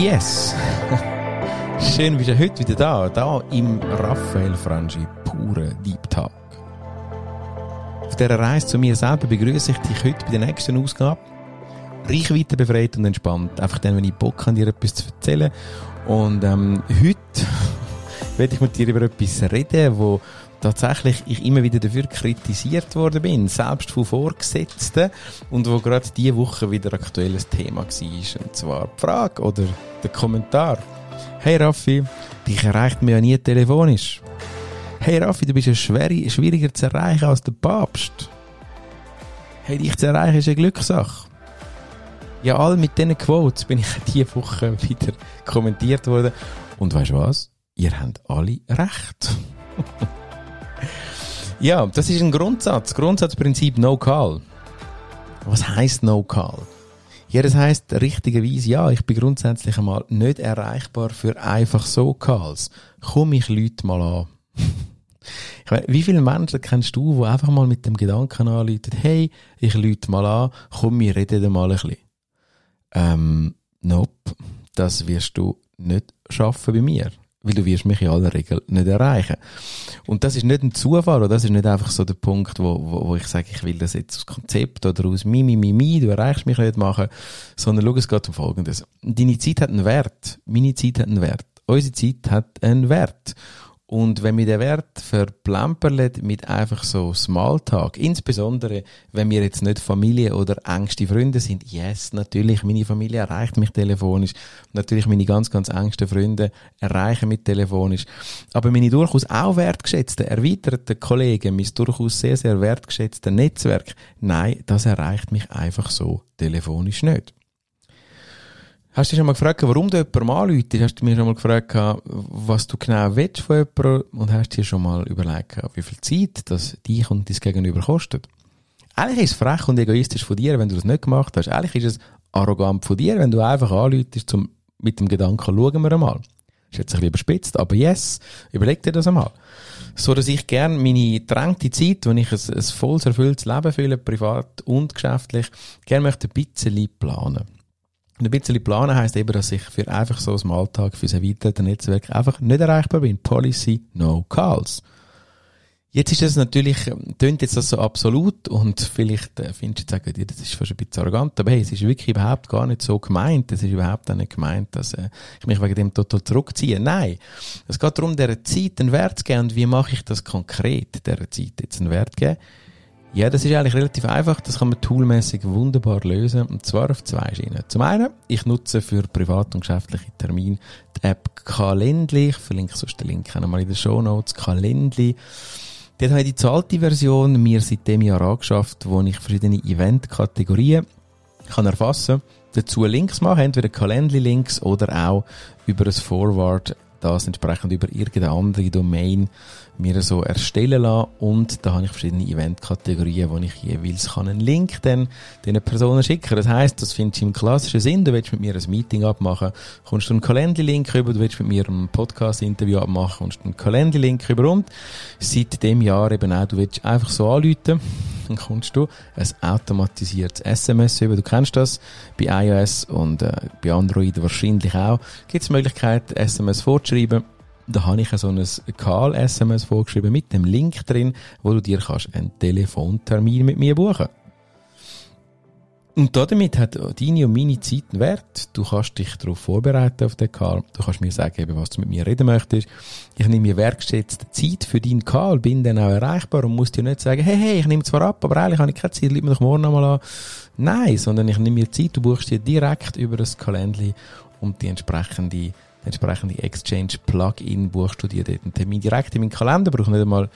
Yes! Schön, bist du heute wieder da, da im Raphael Frangi pure Deep Talk. Auf dieser Reise zu mir selber begrüße ich dich heute bei der nächsten Ausgabe. Reichweite befreit und entspannt. Einfach dann, wenn ich Bock habe, dir etwas zu erzählen. Und ähm, heute werde ich mit dir über etwas reden, wo tatsächlich ich immer wieder dafür kritisiert worden bin, selbst von Vorgesetzten und wo gerade diese Woche wieder aktuelles Thema war. Und zwar die Frage oder der Kommentar. Hey Raffi, dich erreicht mir ja nie telefonisch. Hey Raffi, du bist ja schwieriger zu erreichen als der Papst. Hey, dich zu erreichen ist eine Glückssache. Ja, all mit diesen Quotes bin ich diese Woche wieder kommentiert worden. Und weißt du was? Ihr habt alle recht. Ja, das ist ein Grundsatz. Grundsatzprinzip No Call. Was heißt No Call? Ja, das heisst richtigerweise, ja, ich bin grundsätzlich einmal nicht erreichbar für einfach so Calls. Komm ich Leute mal an. ich meine, wie viele Menschen kennst du, die einfach mal mit dem Gedanken anrufen, hey, ich lüte mal an, komm, wir reden mal ein bisschen. Ähm, nope, das wirst du nicht schaffen bei mir weil du wirst mich in aller Regel nicht erreichen. Und das ist nicht ein Zufall, oder das ist nicht einfach so der Punkt, wo, wo, wo ich sage, ich will das jetzt aus Konzept oder aus mi, mi, mi, mi, du erreichst mich nicht machen, sondern schau, es geht um Folgendes. Deine Zeit hat einen Wert, meine Zeit hat einen Wert, unsere Zeit hat einen Wert. Und wenn wir den Wert verplempern mit einfach so Smalltalk, insbesondere wenn wir jetzt nicht Familie oder engste Freunde sind, yes, natürlich, meine Familie erreicht mich telefonisch, natürlich meine ganz, ganz engsten Freunde erreichen mich telefonisch, aber meine durchaus auch wertgeschätzten, erweiterten Kollegen, mein durchaus sehr, sehr wertgeschätzte Netzwerk, nein, das erreicht mich einfach so telefonisch nicht. Hast du dich schon mal gefragt, warum du jemanden anläutest? Hast du mir schon mal gefragt, was du genau willst von jemandem? Und hast dir schon mal überlegt, wie viel Zeit das dich und dein Gegenüber kostet? Eigentlich ist es frech und egoistisch von dir, wenn du das nicht gemacht hast. Eigentlich ist es arrogant von dir, wenn du einfach anläutest zum, mit dem Gedanken, schauen wir einmal. Ist jetzt ein bisschen überspitzt, aber yes, überleg dir das einmal. So, dass ich gerne meine drängte Zeit, wenn ich ein, ein voll erfülltes Leben fühle, privat und geschäftlich, gerne möchte ein bisschen planen. Und ein bisschen planen heisst eben, dass ich für einfach so im Alltag, für das erweiterte Netzwerk einfach nicht erreichbar bin. Policy, no calls. Jetzt ist es natürlich, tönt jetzt das so absolut und vielleicht äh, findest du jetzt sagen, das ist fast ein bisschen arrogant, aber hey, es ist wirklich überhaupt gar nicht so gemeint. Es ist überhaupt auch nicht gemeint, dass äh, ich mich wegen dem total zurückziehe. Nein. Es geht darum, der Zeit einen Wert zu geben und wie mache ich das konkret, der Zeit jetzt einen Wert zu geben. Ja, das ist eigentlich relativ einfach. Das kann man toolmäßig wunderbar lösen. Und zwar auf zwei Schienen. Zum einen, ich nutze für privat und geschäftliche Termine die App Calendly. Ich verlinke sonst den Link einmal in den Show Notes. Calendly. Dort habe ich die zahlte Version mir seit dem Jahr angeschafft, wo ich verschiedene Event-Kategorien kann erfassen. Dazu Links machen, entweder Calendly-Links oder auch über ein Forward das entsprechend über irgendeine andere Domain mir so erstellen lassen. Und da habe ich verschiedene Event-Kategorien, wo ich jeweils kann einen Link dann den Personen schicken. Das heißt, das findest du im klassischen Sinn, du willst mit mir ein Meeting abmachen, kommst du einen Calendly-Link rüber, du willst mit mir ein Podcast-Interview abmachen, kommst du einen Calendly-Link rüber und seit dem Jahr eben auch, du willst einfach so anrufen, dann kommst du ein automatisiertes SMS über. Du kennst das bei iOS und äh, bei Android wahrscheinlich auch. Gibt es die Möglichkeit, SMS vorzuschreiben da habe ich so ein Call-SMS vorgeschrieben mit dem Link drin, wo du dir kannst einen Telefontermin mit mir buchen und damit hat deine und meine Zeit einen Wert. Du kannst dich darauf vorbereiten auf den Call. Du kannst mir sagen, was du mit mir reden möchtest. Ich nehme mir wertgeschätzte Zeit für deinen Call, bin dann auch erreichbar und muss dir nicht sagen, hey, hey, ich nehme zwar ab, aber eigentlich habe ich keine Zeit, leite mir doch morgen nochmal an. Nein, sondern ich nehme mir Zeit, du buchst dir direkt über das Kalendli und die entsprechende entsprechende Exchange-Plugin buchst du dir dort einen Termin direkt in meinen Kalender, brauchst nicht einmal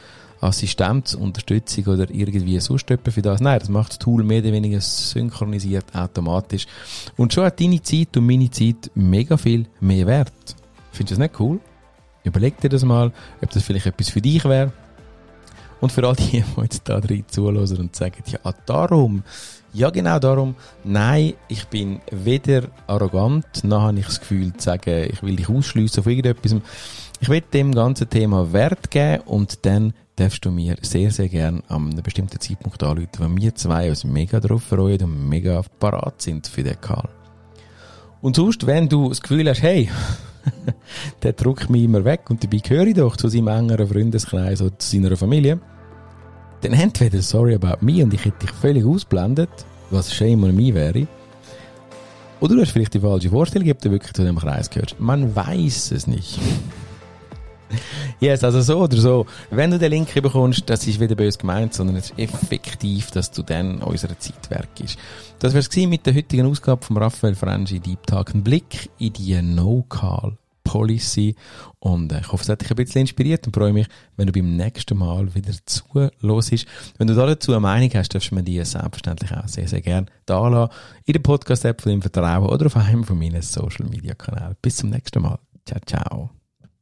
Assistenz, Unterstützung oder irgendwie sonst etwas für das. Nein, das macht das Tool mehr oder weniger synchronisiert automatisch. Und schon hat deine Zeit und meine Zeit mega viel mehr Wert. Findest du das nicht cool? Überleg dir das mal, ob das vielleicht etwas für dich wäre. Und für all die, die jetzt da drin zuhören und sagen, ja, darum ja, genau darum. Nein, ich bin weder arrogant, noch habe ich das Gefühl zu sagen, ich will dich ausschliessen auf irgendetwas. Ich will dem ganzen Thema Wert geben und dann darfst du mir sehr, sehr gern an einem bestimmten Zeitpunkt anrufen, weil wir zwei uns mega drauf freuen und mega parat sind für den Call. Und sonst, wenn du das Gefühl hast, hey, der drückt mich immer weg und dabei gehöre ich doch zu seinem engeren Freundeskreis oder zu seiner Familie, dann entweder sorry about me und ich hätte dich völlig ausblendet, was shame on me wäre, oder du hast vielleicht die falsche Vorstellung, ob du wirklich zu dem Kreis gehörst. Man weiß es nicht. Yes, also so oder so. Wenn du den Link bekommst, das ist wieder böse gemeint, sondern es ist effektiv, dass du dann unserer Zeit bist. Das wär's gewesen mit der heutigen Ausgabe von Raphael Frangi Deep Talk. Ein Blick in die No-Call Policy. Und äh, ich hoffe, es hat dich ein bisschen inspiriert und freue mich, wenn du beim nächsten Mal wieder zuhörst. Wenn du dazu eine Meinung hast, darfst du mir die selbstverständlich auch sehr, sehr gerne da lassen. In der Podcast-App von Vertrauen oder auf einem von meinen Social-Media-Kanälen. Bis zum nächsten Mal. Ciao, ciao.